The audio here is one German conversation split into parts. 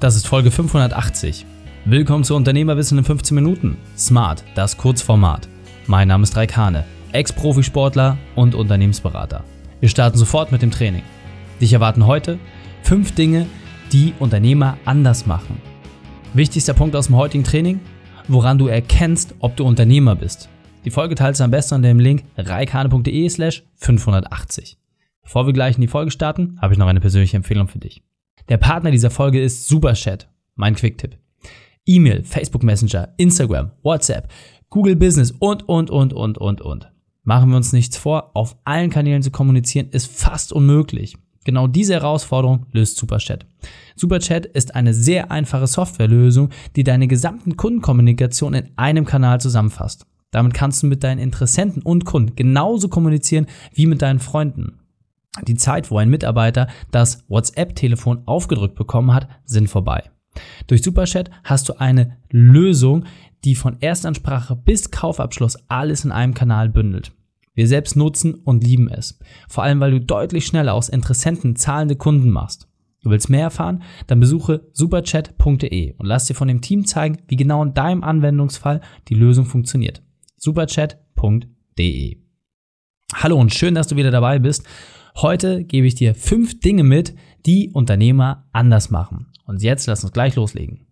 Das ist Folge 580. Willkommen zu Unternehmerwissen in 15 Minuten. Smart, das Kurzformat. Mein Name ist Raikane, Ex-Profisportler und Unternehmensberater. Wir starten sofort mit dem Training. Dich erwarten heute fünf Dinge, die Unternehmer anders machen. Wichtigster Punkt aus dem heutigen Training, woran du erkennst, ob du Unternehmer bist. Die Folge teilst du am besten unter dem Link reikane.de slash 580. Bevor wir gleich in die Folge starten, habe ich noch eine persönliche Empfehlung für dich. Der Partner dieser Folge ist Superchat, mein Quick-Tipp. E-Mail, Facebook Messenger, Instagram, WhatsApp, Google Business und, und, und, und, und, und. Machen wir uns nichts vor, auf allen Kanälen zu kommunizieren ist fast unmöglich. Genau diese Herausforderung löst Superchat. Superchat ist eine sehr einfache Softwarelösung, die deine gesamten Kundenkommunikation in einem Kanal zusammenfasst. Damit kannst du mit deinen Interessenten und Kunden genauso kommunizieren wie mit deinen Freunden. Die Zeit, wo ein Mitarbeiter das WhatsApp-Telefon aufgedrückt bekommen hat, sind vorbei. Durch Superchat hast du eine Lösung, die von Erstansprache bis Kaufabschluss alles in einem Kanal bündelt. Wir selbst nutzen und lieben es. Vor allem, weil du deutlich schneller aus Interessenten zahlende Kunden machst. Du willst mehr erfahren? Dann besuche superchat.de und lass dir von dem Team zeigen, wie genau in deinem Anwendungsfall die Lösung funktioniert superchat.de. Hallo und schön, dass du wieder dabei bist. Heute gebe ich dir fünf Dinge mit, die Unternehmer anders machen. Und jetzt lass uns gleich loslegen.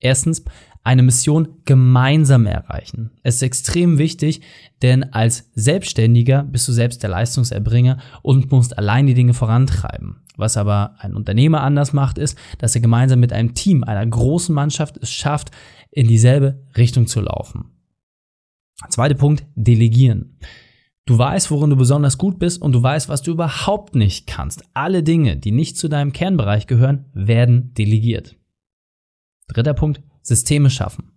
Erstens, eine Mission gemeinsam erreichen. Es ist extrem wichtig, denn als Selbstständiger bist du selbst der Leistungserbringer und musst allein die Dinge vorantreiben. Was aber ein Unternehmer anders macht, ist, dass er gemeinsam mit einem Team, einer großen Mannschaft es schafft, in dieselbe Richtung zu laufen. Zweiter Punkt, delegieren. Du weißt, worin du besonders gut bist und du weißt, was du überhaupt nicht kannst. Alle Dinge, die nicht zu deinem Kernbereich gehören, werden delegiert. Dritter Punkt, Systeme schaffen.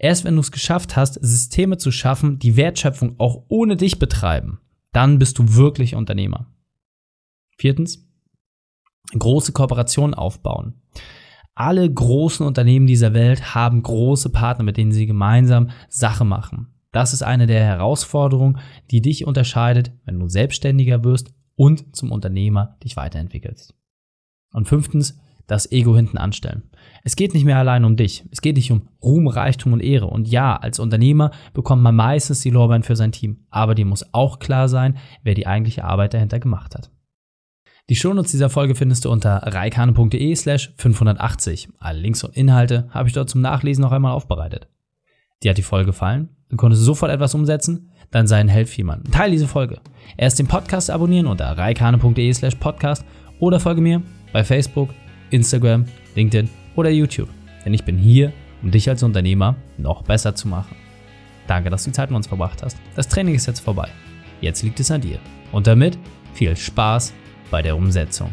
Erst wenn du es geschafft hast, Systeme zu schaffen, die Wertschöpfung auch ohne dich betreiben, dann bist du wirklich Unternehmer. Viertens, große Kooperationen aufbauen. Alle großen Unternehmen dieser Welt haben große Partner, mit denen sie gemeinsam Sache machen. Das ist eine der Herausforderungen, die dich unterscheidet, wenn du selbstständiger wirst und zum Unternehmer dich weiterentwickelst. Und fünftens, das Ego hinten anstellen. Es geht nicht mehr allein um dich. Es geht nicht um Ruhm, Reichtum und Ehre. Und ja, als Unternehmer bekommt man meistens die Lorbeeren für sein Team. Aber dir muss auch klar sein, wer die eigentliche Arbeit dahinter gemacht hat. Die Shownotes dieser Folge findest du unter reikane.de slash 580. Alle Links und Inhalte habe ich dort zum Nachlesen noch einmal aufbereitet. Dir hat die Folge gefallen? Du konntest sofort etwas umsetzen? Dann sei ein Held für. Teil diese Folge. Erst den Podcast abonnieren unter reikane.de slash podcast oder folge mir bei Facebook, Instagram, LinkedIn oder YouTube. Denn ich bin hier, um dich als Unternehmer noch besser zu machen. Danke, dass du die Zeit mit uns verbracht hast. Das Training ist jetzt vorbei. Jetzt liegt es an dir. Und damit viel Spaß bei der Umsetzung.